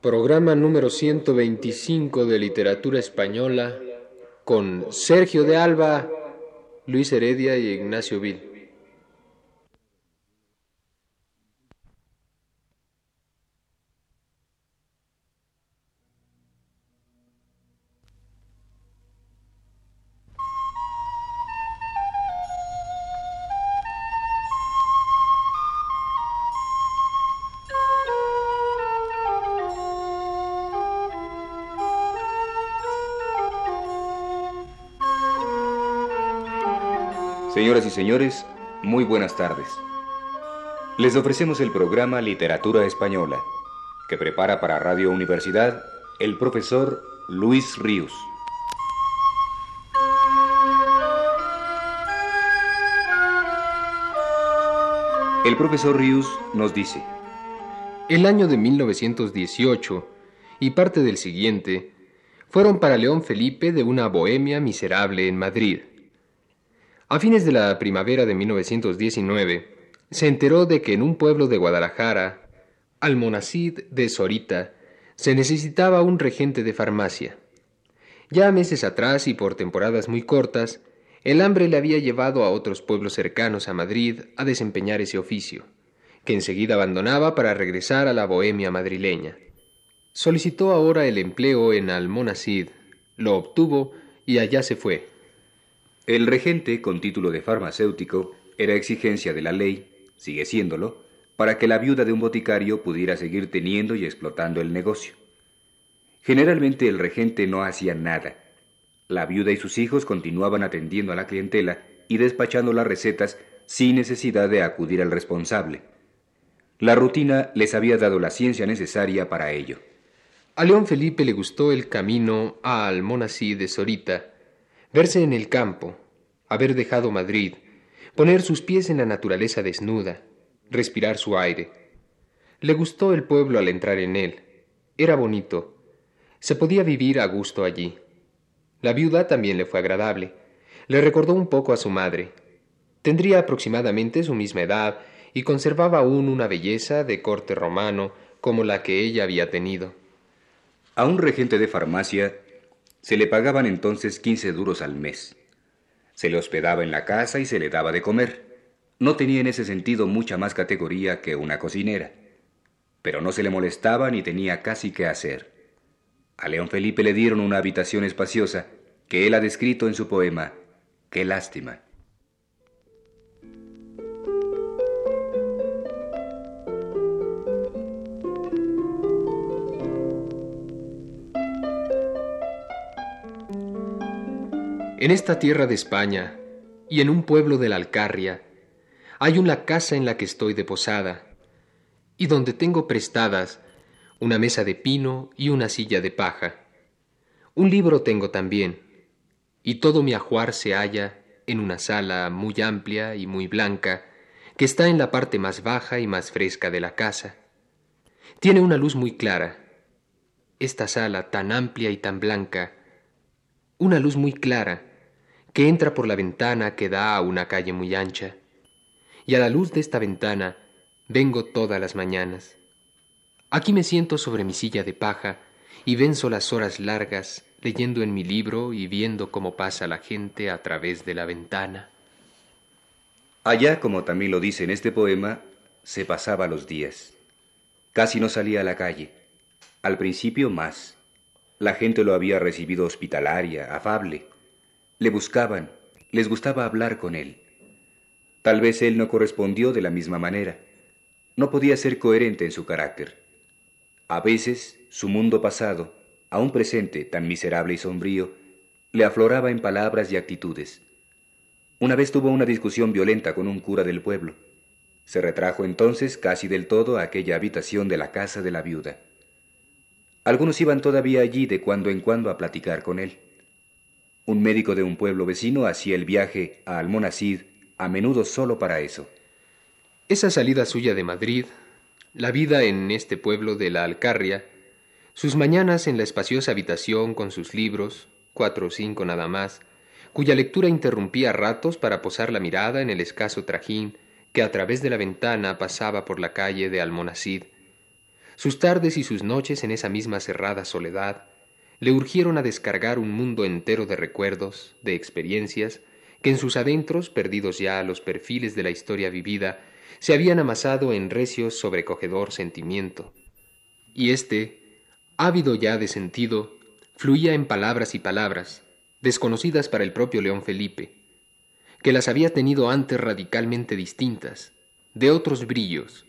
Programa número 125 de Literatura Española con Sergio de Alba, Luis Heredia y Ignacio Vil. Señoras y señores, muy buenas tardes. Les ofrecemos el programa Literatura Española, que prepara para Radio Universidad el profesor Luis Ríos. El profesor Ríos nos dice, El año de 1918 y parte del siguiente fueron para León Felipe de una bohemia miserable en Madrid. A fines de la primavera de 1919, se enteró de que en un pueblo de Guadalajara, Almonacid de Sorita, se necesitaba un regente de farmacia. Ya meses atrás y por temporadas muy cortas, el hambre le había llevado a otros pueblos cercanos a Madrid a desempeñar ese oficio, que enseguida abandonaba para regresar a la bohemia madrileña. Solicitó ahora el empleo en Almonacid, lo obtuvo y allá se fue. El regente, con título de farmacéutico, era exigencia de la ley, sigue siéndolo, para que la viuda de un boticario pudiera seguir teniendo y explotando el negocio. Generalmente el regente no hacía nada. La viuda y sus hijos continuaban atendiendo a la clientela y despachando las recetas sin necesidad de acudir al responsable. La rutina les había dado la ciencia necesaria para ello. A León Felipe le gustó el camino a Almonací de Sorita, verse en el campo, haber dejado Madrid, poner sus pies en la naturaleza desnuda, respirar su aire. Le gustó el pueblo al entrar en él. Era bonito. Se podía vivir a gusto allí. La viuda también le fue agradable. Le recordó un poco a su madre. Tendría aproximadamente su misma edad y conservaba aún una belleza de corte romano como la que ella había tenido. A un regente de farmacia se le pagaban entonces quince duros al mes. Se le hospedaba en la casa y se le daba de comer. No tenía en ese sentido mucha más categoría que una cocinera. Pero no se le molestaba ni tenía casi qué hacer. A León Felipe le dieron una habitación espaciosa que él ha descrito en su poema Qué lástima. En esta tierra de España y en un pueblo de la Alcarria hay una casa en la que estoy de posada y donde tengo prestadas una mesa de pino y una silla de paja. Un libro tengo también y todo mi ajuar se halla en una sala muy amplia y muy blanca que está en la parte más baja y más fresca de la casa. Tiene una luz muy clara. Esta sala tan amplia y tan blanca, una luz muy clara, que entra por la ventana que da a una calle muy ancha. Y a la luz de esta ventana vengo todas las mañanas. Aquí me siento sobre mi silla de paja y venzo las horas largas leyendo en mi libro y viendo cómo pasa la gente a través de la ventana. Allá, como también lo dice en este poema, se pasaba los días. Casi no salía a la calle. Al principio más. La gente lo había recibido hospitalaria, afable. Le buscaban, les gustaba hablar con él. Tal vez él no correspondió de la misma manera. No podía ser coherente en su carácter. A veces, su mundo pasado, aún presente tan miserable y sombrío, le afloraba en palabras y actitudes. Una vez tuvo una discusión violenta con un cura del pueblo. Se retrajo entonces casi del todo a aquella habitación de la casa de la viuda. Algunos iban todavía allí de cuando en cuando a platicar con él. Un médico de un pueblo vecino hacía el viaje a Almonacid a menudo solo para eso. Esa salida suya de Madrid, la vida en este pueblo de la Alcarria, sus mañanas en la espaciosa habitación con sus libros, cuatro o cinco nada más, cuya lectura interrumpía ratos para posar la mirada en el escaso trajín que a través de la ventana pasaba por la calle de Almonacid, Sus tardes y sus noches en esa misma cerrada soledad le urgieron a descargar un mundo entero de recuerdos, de experiencias, que en sus adentros, perdidos ya a los perfiles de la historia vivida, se habían amasado en recio sobrecogedor sentimiento. Y éste, ávido ya de sentido, fluía en palabras y palabras, desconocidas para el propio León Felipe, que las había tenido antes radicalmente distintas, de otros brillos,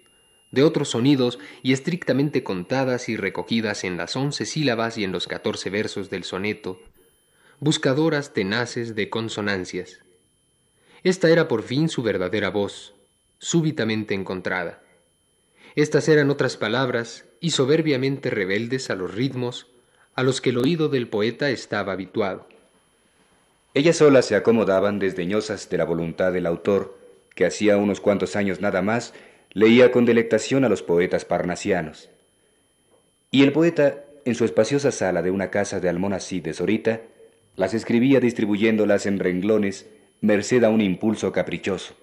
de otros sonidos y estrictamente contadas y recogidas en las once sílabas y en los catorce versos del soneto, buscadoras tenaces de consonancias. Esta era por fin su verdadera voz, súbitamente encontrada. Estas eran otras palabras y soberbiamente rebeldes a los ritmos a los que el oído del poeta estaba habituado. Ellas solas se acomodaban desdeñosas de la voluntad del autor, que hacía unos cuantos años nada más leía con delectación a los poetas parnasianos. Y el poeta, en su espaciosa sala de una casa de Almonací de Sorita, las escribía distribuyéndolas en renglones, merced a un impulso caprichoso,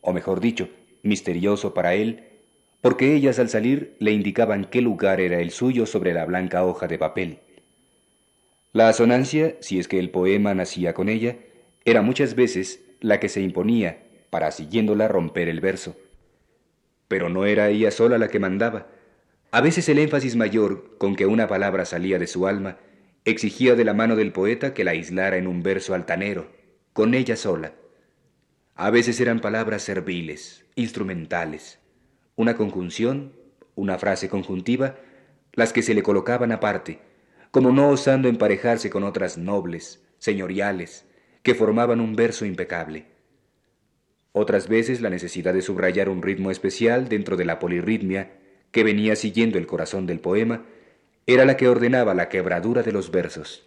o mejor dicho, misterioso para él, porque ellas al salir le indicaban qué lugar era el suyo sobre la blanca hoja de papel. La asonancia, si es que el poema nacía con ella, era muchas veces la que se imponía para siguiéndola romper el verso. Pero no era ella sola la que mandaba. A veces el énfasis mayor con que una palabra salía de su alma exigía de la mano del poeta que la aislara en un verso altanero, con ella sola. A veces eran palabras serviles, instrumentales, una conjunción, una frase conjuntiva, las que se le colocaban aparte, como no osando emparejarse con otras nobles, señoriales, que formaban un verso impecable. Otras veces la necesidad de subrayar un ritmo especial dentro de la polirritmia que venía siguiendo el corazón del poema era la que ordenaba la quebradura de los versos.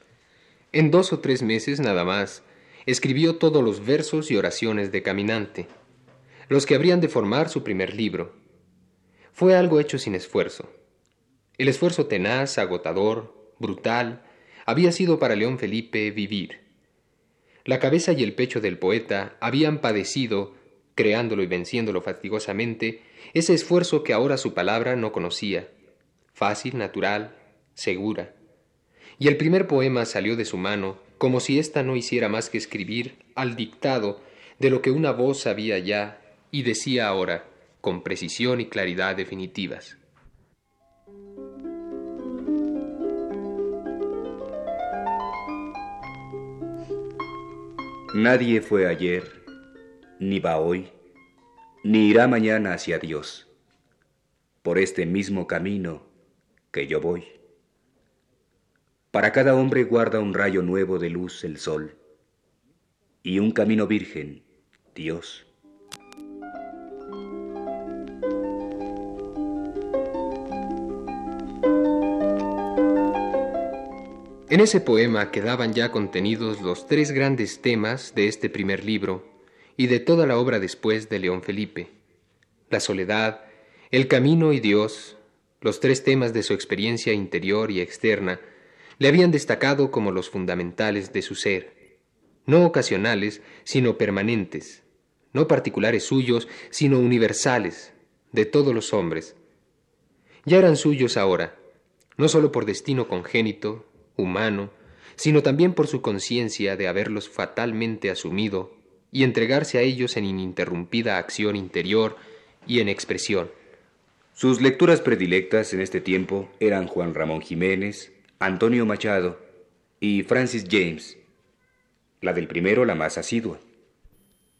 En dos o tres meses nada más, escribió todos los versos y oraciones de Caminante, los que habrían de formar su primer libro. Fue algo hecho sin esfuerzo. El esfuerzo tenaz, agotador, brutal, había sido para León Felipe vivir. La cabeza y el pecho del poeta habían padecido, creándolo y venciéndolo fatigosamente, ese esfuerzo que ahora su palabra no conocía, fácil, natural, segura. Y el primer poema salió de su mano como si ésta no hiciera más que escribir al dictado de lo que una voz sabía ya y decía ahora, con precisión y claridad definitivas. Nadie fue ayer, ni va hoy, ni irá mañana hacia Dios, por este mismo camino que yo voy. Para cada hombre guarda un rayo nuevo de luz el sol, y un camino virgen, Dios. En ese poema quedaban ya contenidos los tres grandes temas de este primer libro y de toda la obra después de León Felipe. La soledad, el camino y Dios, los tres temas de su experiencia interior y externa, le habían destacado como los fundamentales de su ser, no ocasionales, sino permanentes, no particulares suyos, sino universales, de todos los hombres. Ya eran suyos ahora, no sólo por destino congénito, humano, sino también por su conciencia de haberlos fatalmente asumido y entregarse a ellos en ininterrumpida acción interior y en expresión. Sus lecturas predilectas en este tiempo eran Juan Ramón Jiménez, Antonio Machado y Francis James, la del primero la más asidua.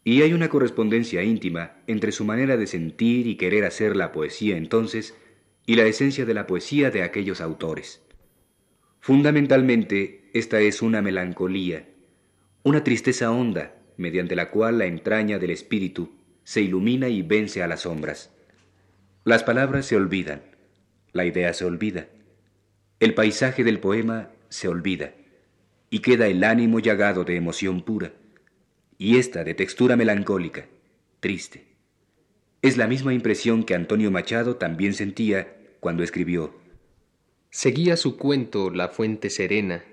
Y hay una correspondencia íntima entre su manera de sentir y querer hacer la poesía entonces y la esencia de la poesía de aquellos autores. Fundamentalmente, esta es una melancolía, una tristeza honda, mediante la cual la entraña del espíritu se ilumina y vence a las sombras. Las palabras se olvidan, la idea se olvida, el paisaje del poema se olvida, y queda el ánimo llagado de emoción pura, y esta de textura melancólica, triste. Es la misma impresión que Antonio Machado también sentía cuando escribió Seguía su cuento la fuente serena,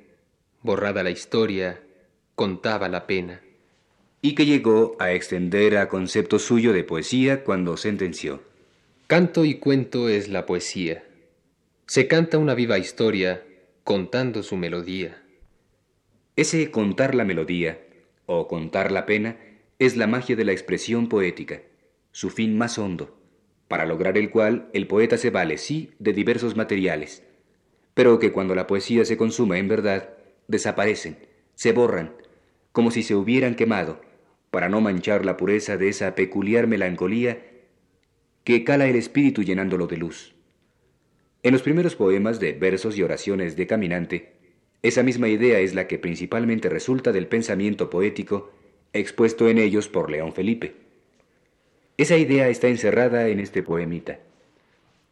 borrada la historia, contaba la pena. Y que llegó a extender a concepto suyo de poesía cuando sentenció. Canto y cuento es la poesía, Se canta una viva historia contando su melodía. Ese contar la melodía o contar la pena es la magia de la expresión poética, su fin más hondo, para lograr el cual el poeta se vale, sí, de diversos materiales, pero que cuando la poesía se consuma en verdad, desaparecen, se borran, como si se hubieran quemado, para no manchar la pureza de esa peculiar melancolía que cala el espíritu llenándolo de luz. En los primeros poemas de versos y oraciones de Caminante, esa misma idea es la que principalmente resulta del pensamiento poético expuesto en ellos por León Felipe. Esa idea está encerrada en este poemita.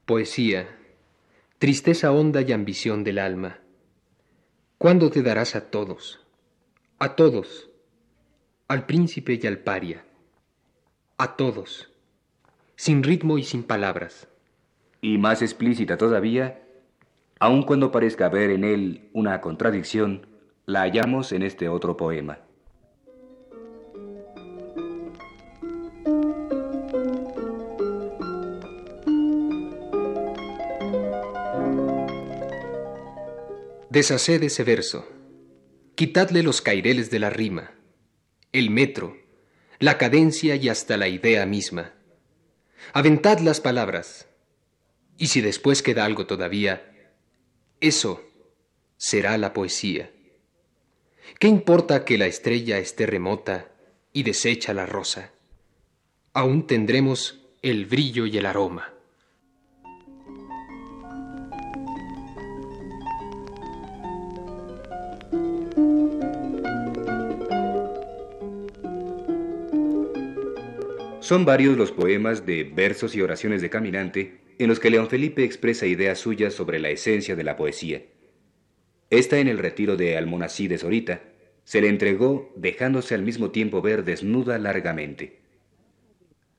Poesía, tristeza honda y ambición del alma. ¿Cuándo te darás a todos? A todos, al príncipe y al paria, a todos, sin ritmo y sin palabras. Y más explícita todavía, aun cuando parezca haber en él una contradicción, la hallamos en este otro poema. Deshaced ese verso. Quitadle los caireles de la rima, el metro, la cadencia y hasta la idea misma. Aventad las palabras. Y si después queda algo todavía, eso será la poesía. ¿Qué importa que la estrella esté remota y desecha la rosa? Aún tendremos el brillo y el aroma. Son varios los poemas de versos y oraciones de caminante en los que León Felipe expresa ideas suyas sobre la esencia de la poesía. Esta en el retiro de Almonací de Sorita se le entregó dejándose al mismo tiempo ver desnuda largamente.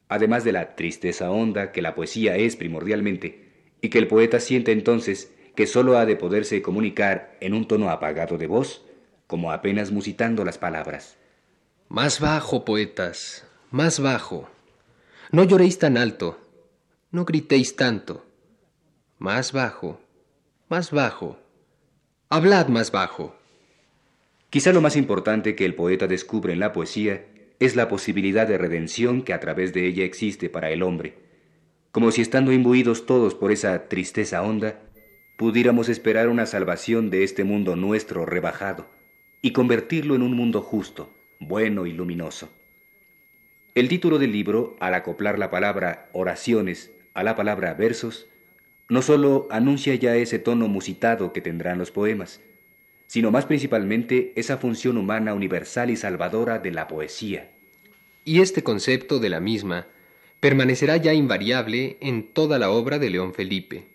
Además de la tristeza honda que la poesía es primordialmente y que el poeta siente entonces que sólo ha de poderse comunicar en un tono apagado de voz, como apenas musitando las palabras. Más bajo, poetas, más bajo. No lloréis tan alto, no gritéis tanto. Más bajo, más bajo. Hablad más bajo. Quizá lo más importante que el poeta descubre en la poesía es la posibilidad de redención que a través de ella existe para el hombre, como si estando imbuidos todos por esa tristeza honda, pudiéramos esperar una salvación de este mundo nuestro rebajado y convertirlo en un mundo justo, bueno y luminoso. El título del libro, al acoplar la palabra oraciones a la palabra versos, no sólo anuncia ya ese tono musitado que tendrán los poemas, sino más principalmente esa función humana universal y salvadora de la poesía. Y este concepto de la misma permanecerá ya invariable en toda la obra de León Felipe.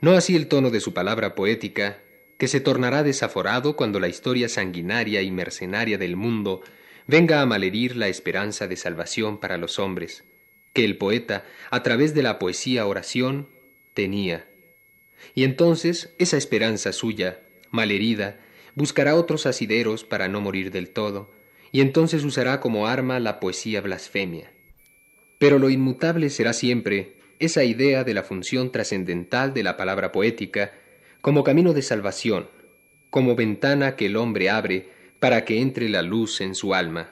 No así el tono de su palabra poética, que se tornará desaforado cuando la historia sanguinaria y mercenaria del mundo venga a malherir la esperanza de salvación para los hombres, que el poeta, a través de la poesía oración, tenía. Y entonces esa esperanza suya, malherida, buscará otros asideros para no morir del todo, y entonces usará como arma la poesía blasfemia. Pero lo inmutable será siempre esa idea de la función trascendental de la palabra poética como camino de salvación, como ventana que el hombre abre para que entre la luz en su alma.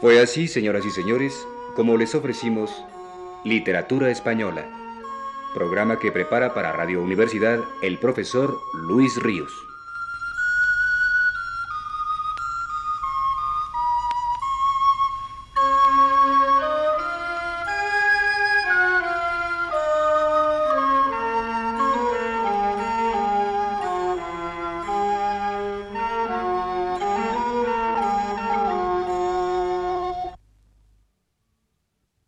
Fue así, señoras y señores, como les ofrecimos Literatura Española, programa que prepara para Radio Universidad el profesor Luis Ríos.